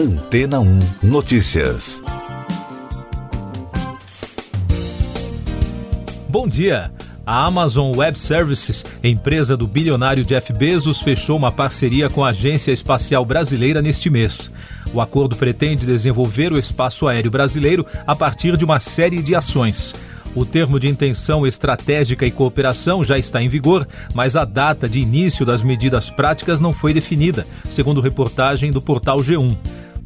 Antena 1 Notícias. Bom dia. A Amazon Web Services, empresa do bilionário Jeff Bezos, fechou uma parceria com a Agência Espacial Brasileira neste mês. O acordo pretende desenvolver o espaço aéreo brasileiro a partir de uma série de ações. O termo de intenção estratégica e cooperação já está em vigor, mas a data de início das medidas práticas não foi definida, segundo reportagem do portal G1.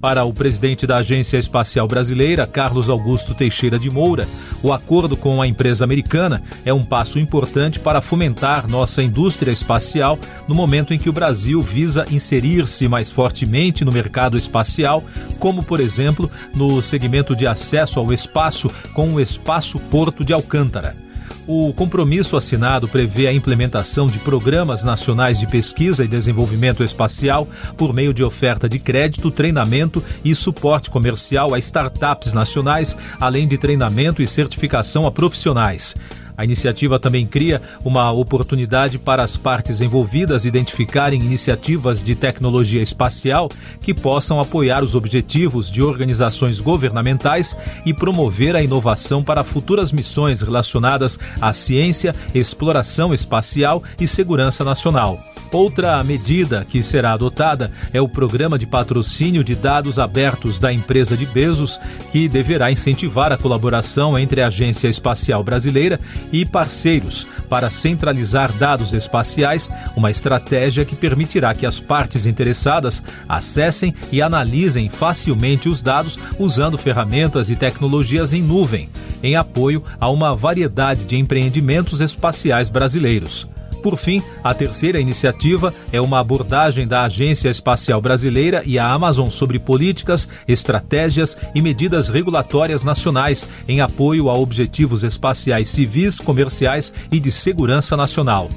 Para o presidente da Agência Espacial Brasileira, Carlos Augusto Teixeira de Moura, o acordo com a empresa americana é um passo importante para fomentar nossa indústria espacial no momento em que o Brasil visa inserir-se mais fortemente no mercado espacial, como, por exemplo, no segmento de acesso ao espaço com o Espaço Porto de Alcântara. O compromisso assinado prevê a implementação de programas nacionais de pesquisa e desenvolvimento espacial por meio de oferta de crédito, treinamento e suporte comercial a startups nacionais, além de treinamento e certificação a profissionais. A iniciativa também cria uma oportunidade para as partes envolvidas identificarem iniciativas de tecnologia espacial que possam apoiar os objetivos de organizações governamentais e promover a inovação para futuras missões relacionadas à ciência, exploração espacial e segurança nacional. Outra medida que será adotada é o programa de patrocínio de dados abertos da empresa de Bezos, que deverá incentivar a colaboração entre a Agência Espacial Brasileira e parceiros para centralizar dados espaciais, uma estratégia que permitirá que as partes interessadas acessem e analisem facilmente os dados usando ferramentas e tecnologias em nuvem, em apoio a uma variedade de empreendimentos espaciais brasileiros. Por fim, a terceira iniciativa é uma abordagem da Agência Espacial Brasileira e a Amazon sobre políticas, estratégias e medidas regulatórias nacionais em apoio a objetivos espaciais civis, comerciais e de segurança nacional.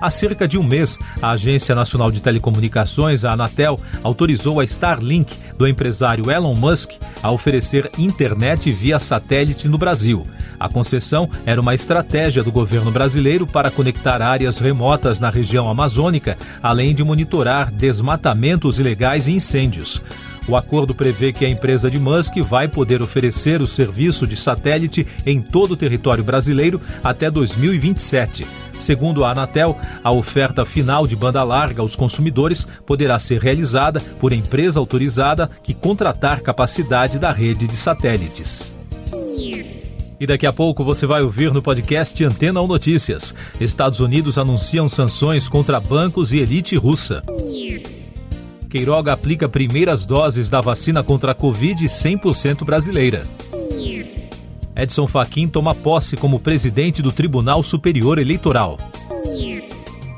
Há cerca de um mês, a Agência Nacional de Telecomunicações, a Anatel, autorizou a Starlink do empresário Elon Musk a oferecer internet via satélite no Brasil. A concessão era uma estratégia do governo brasileiro para conectar áreas remotas na região amazônica, além de monitorar desmatamentos ilegais e incêndios. O acordo prevê que a empresa de Musk vai poder oferecer o serviço de satélite em todo o território brasileiro até 2027. Segundo a Anatel, a oferta final de banda larga aos consumidores poderá ser realizada por empresa autorizada que contratar capacidade da rede de satélites. E daqui a pouco você vai ouvir no podcast Antena ou Notícias. Estados Unidos anunciam sanções contra bancos e elite russa. Queiroga aplica primeiras doses da vacina contra a Covid 100% brasileira. Edson Fachin toma posse como presidente do Tribunal Superior Eleitoral.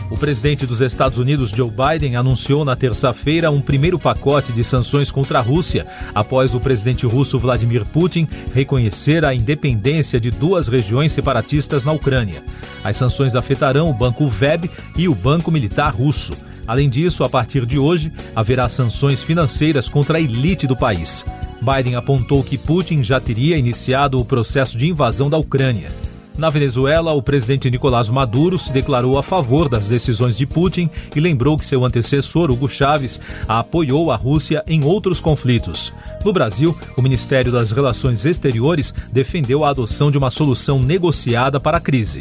O presidente dos Estados Unidos, Joe Biden, anunciou na terça-feira um primeiro pacote de sanções contra a Rússia, após o presidente russo Vladimir Putin reconhecer a independência de duas regiões separatistas na Ucrânia. As sanções afetarão o Banco VEB e o Banco Militar Russo. Além disso, a partir de hoje, haverá sanções financeiras contra a elite do país. Biden apontou que Putin já teria iniciado o processo de invasão da Ucrânia. Na Venezuela, o presidente Nicolás Maduro se declarou a favor das decisões de Putin e lembrou que seu antecessor, Hugo Chávez, apoiou a Rússia em outros conflitos. No Brasil, o Ministério das Relações Exteriores defendeu a adoção de uma solução negociada para a crise.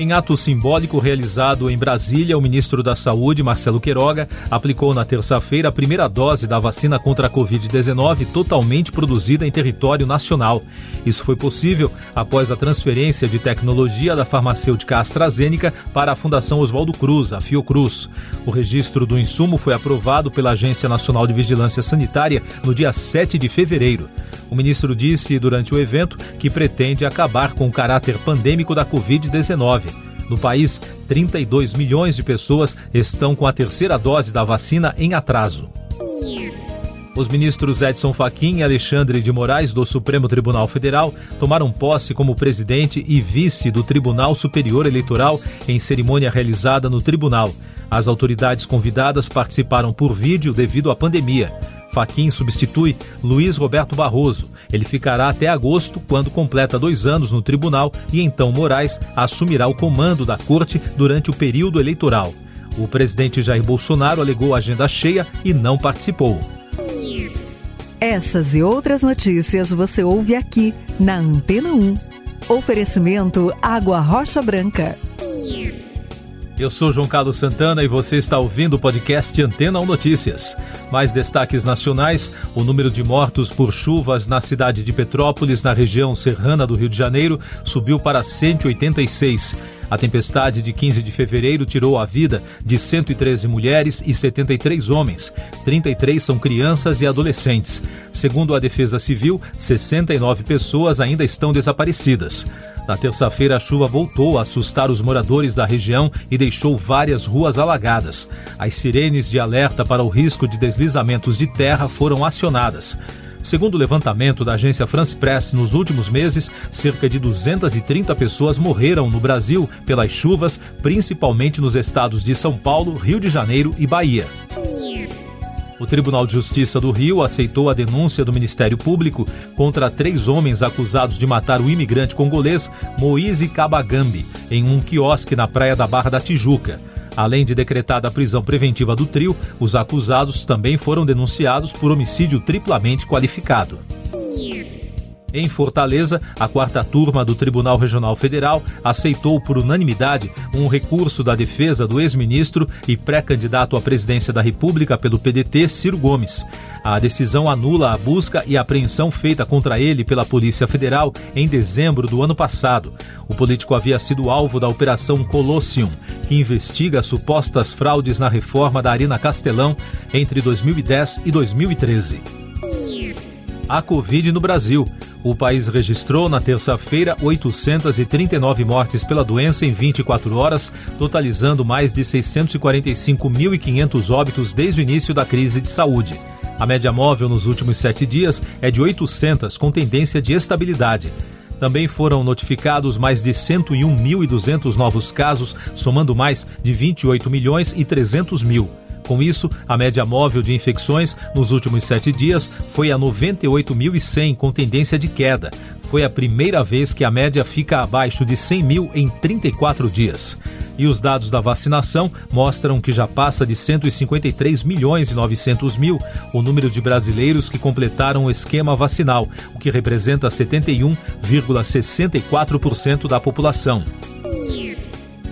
Em ato simbólico realizado em Brasília, o ministro da Saúde, Marcelo Queiroga, aplicou na terça-feira a primeira dose da vacina contra a Covid-19 totalmente produzida em território nacional. Isso foi possível após a transferência de tecnologia da farmacêutica AstraZeneca para a Fundação Oswaldo Cruz, a Fiocruz. O registro do insumo foi aprovado pela Agência Nacional de Vigilância Sanitária no dia 7 de fevereiro. O ministro disse durante o evento que pretende acabar com o caráter pandêmico da Covid-19. No país, 32 milhões de pessoas estão com a terceira dose da vacina em atraso. Os ministros Edson Fachin e Alexandre de Moraes do Supremo Tribunal Federal tomaram posse como presidente e vice do Tribunal Superior Eleitoral em cerimônia realizada no tribunal. As autoridades convidadas participaram por vídeo devido à pandemia. Faquim substitui Luiz Roberto Barroso. Ele ficará até agosto, quando completa dois anos no tribunal, e então Moraes assumirá o comando da corte durante o período eleitoral. O presidente Jair Bolsonaro alegou agenda cheia e não participou. Essas e outras notícias você ouve aqui na Antena 1. Oferecimento Água Rocha Branca. Eu sou João Carlos Santana e você está ouvindo o podcast Antena 1 Notícias. Mais destaques nacionais: o número de mortos por chuvas na cidade de Petrópolis, na região serrana do Rio de Janeiro, subiu para 186. A tempestade de 15 de fevereiro tirou a vida de 113 mulheres e 73 homens. 33 são crianças e adolescentes. Segundo a Defesa Civil, 69 pessoas ainda estão desaparecidas. Na terça-feira, a chuva voltou a assustar os moradores da região e deixou várias ruas alagadas. As sirenes de alerta para o risco de deslizamentos de terra foram acionadas. Segundo o levantamento da agência France Press, nos últimos meses, cerca de 230 pessoas morreram no Brasil pelas chuvas, principalmente nos estados de São Paulo, Rio de Janeiro e Bahia. O Tribunal de Justiça do Rio aceitou a denúncia do Ministério Público contra três homens acusados de matar o imigrante congolês Moise Kabagambi em um quiosque na praia da Barra da Tijuca. Além de decretada a prisão preventiva do trio, os acusados também foram denunciados por homicídio triplamente qualificado. Em Fortaleza, a quarta turma do Tribunal Regional Federal aceitou por unanimidade um recurso da defesa do ex-ministro e pré-candidato à presidência da República pelo PDT, Ciro Gomes. A decisão anula a busca e apreensão feita contra ele pela Polícia Federal em dezembro do ano passado. O político havia sido alvo da Operação Colossium, que investiga supostas fraudes na reforma da Arena Castelão entre 2010 e 2013. A Covid no Brasil. O país registrou na terça-feira 839 mortes pela doença em 24 horas, totalizando mais de 645.500 óbitos desde o início da crise de saúde. A média móvel nos últimos sete dias é de 800, com tendência de estabilidade. Também foram notificados mais de 101.200 novos casos, somando mais de 28 milhões e 300 mil. Com isso, a média móvel de infecções nos últimos sete dias foi a 98.100, com tendência de queda. Foi a primeira vez que a média fica abaixo de 100 mil em 34 dias. E os dados da vacinação mostram que já passa de 153 milhões e 900 mil o número de brasileiros que completaram o esquema vacinal, o que representa 71,64% da população.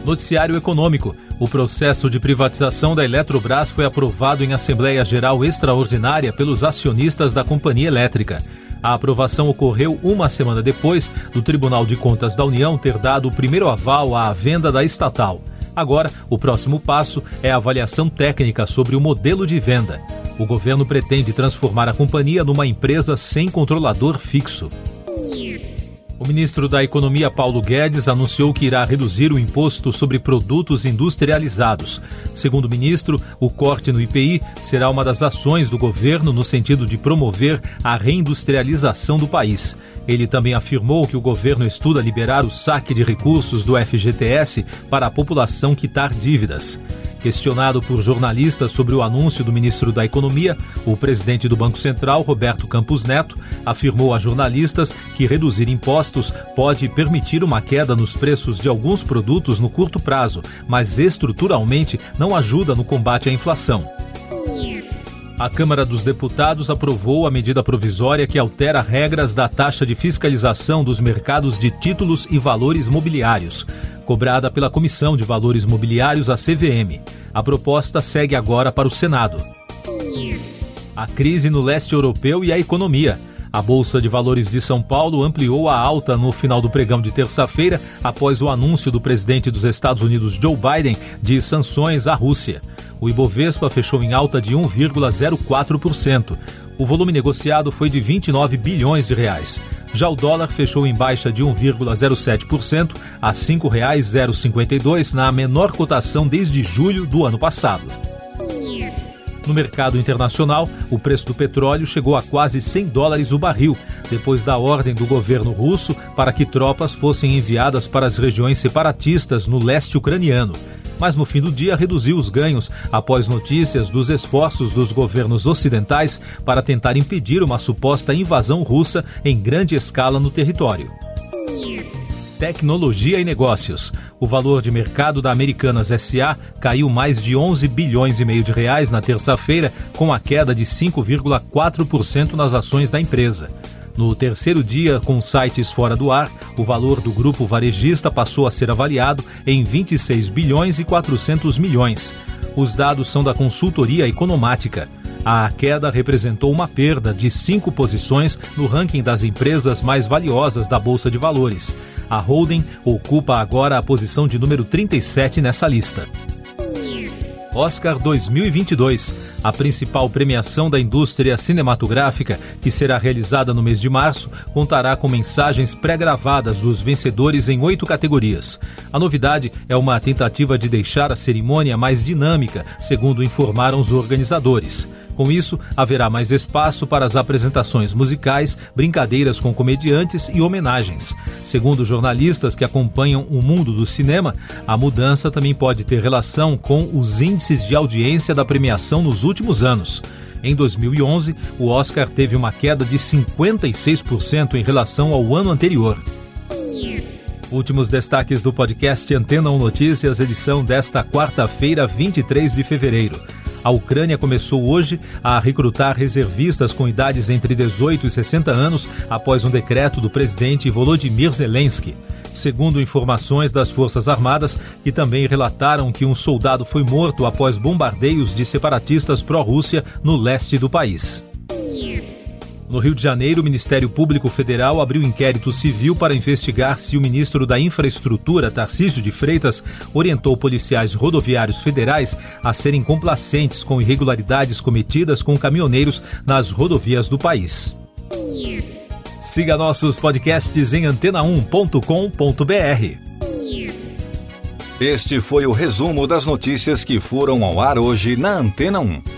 Noticiário Econômico. O processo de privatização da Eletrobras foi aprovado em Assembleia Geral Extraordinária pelos acionistas da Companhia Elétrica. A aprovação ocorreu uma semana depois do Tribunal de Contas da União ter dado o primeiro aval à venda da estatal. Agora, o próximo passo é a avaliação técnica sobre o modelo de venda. O governo pretende transformar a companhia numa empresa sem controlador fixo. O ministro da Economia, Paulo Guedes, anunciou que irá reduzir o imposto sobre produtos industrializados. Segundo o ministro, o corte no IPI será uma das ações do governo no sentido de promover a reindustrialização do país. Ele também afirmou que o governo estuda liberar o saque de recursos do FGTS para a população quitar dívidas. Questionado por jornalistas sobre o anúncio do ministro da Economia, o presidente do Banco Central, Roberto Campos Neto, afirmou a jornalistas que reduzir impostos pode permitir uma queda nos preços de alguns produtos no curto prazo, mas estruturalmente não ajuda no combate à inflação. A Câmara dos Deputados aprovou a medida provisória que altera regras da taxa de fiscalização dos mercados de títulos e valores mobiliários, cobrada pela Comissão de Valores Mobiliários, a CVM. A proposta segue agora para o Senado. A crise no leste europeu e a economia. A Bolsa de Valores de São Paulo ampliou a alta no final do pregão de terça-feira, após o anúncio do presidente dos Estados Unidos, Joe Biden, de sanções à Rússia o Ibovespa fechou em alta de 1,04%. O volume negociado foi de 29 bilhões de reais. Já o dólar fechou em baixa de 1,07% a R$ 5,052 na menor cotação desde julho do ano passado. No mercado internacional, o preço do petróleo chegou a quase 100 dólares o barril, depois da ordem do governo russo para que tropas fossem enviadas para as regiões separatistas no leste ucraniano mas no fim do dia reduziu os ganhos após notícias dos esforços dos governos ocidentais para tentar impedir uma suposta invasão russa em grande escala no território. tecnologia e negócios. O valor de mercado da Americanas SA caiu mais de 11 bilhões e meio de reais na terça-feira, com a queda de 5,4% nas ações da empresa. No terceiro dia, com sites fora do ar, o valor do grupo varejista passou a ser avaliado em 26 bilhões e 400 milhões. Os dados são da consultoria economática. A queda representou uma perda de cinco posições no ranking das empresas mais valiosas da Bolsa de Valores. A holding ocupa agora a posição de número 37 nessa lista. Oscar 2022, a principal premiação da indústria cinematográfica, que será realizada no mês de março, contará com mensagens pré-gravadas dos vencedores em oito categorias. A novidade é uma tentativa de deixar a cerimônia mais dinâmica, segundo informaram os organizadores. Com isso, haverá mais espaço para as apresentações musicais, brincadeiras com comediantes e homenagens. Segundo jornalistas que acompanham o mundo do cinema, a mudança também pode ter relação com os índices de audiência da premiação nos últimos anos. Em 2011, o Oscar teve uma queda de 56% em relação ao ano anterior. Últimos destaques do podcast Antena 1 Notícias, edição desta quarta-feira, 23 de fevereiro. A Ucrânia começou hoje a recrutar reservistas com idades entre 18 e 60 anos após um decreto do presidente Volodymyr Zelensky. Segundo informações das Forças Armadas, que também relataram que um soldado foi morto após bombardeios de separatistas pró-Rússia no leste do país. No Rio de Janeiro, o Ministério Público Federal abriu inquérito civil para investigar se o ministro da Infraestrutura, Tarcísio de Freitas, orientou policiais rodoviários federais a serem complacentes com irregularidades cometidas com caminhoneiros nas rodovias do país. Siga nossos podcasts em antena1.com.br. Este foi o resumo das notícias que foram ao ar hoje na Antena 1.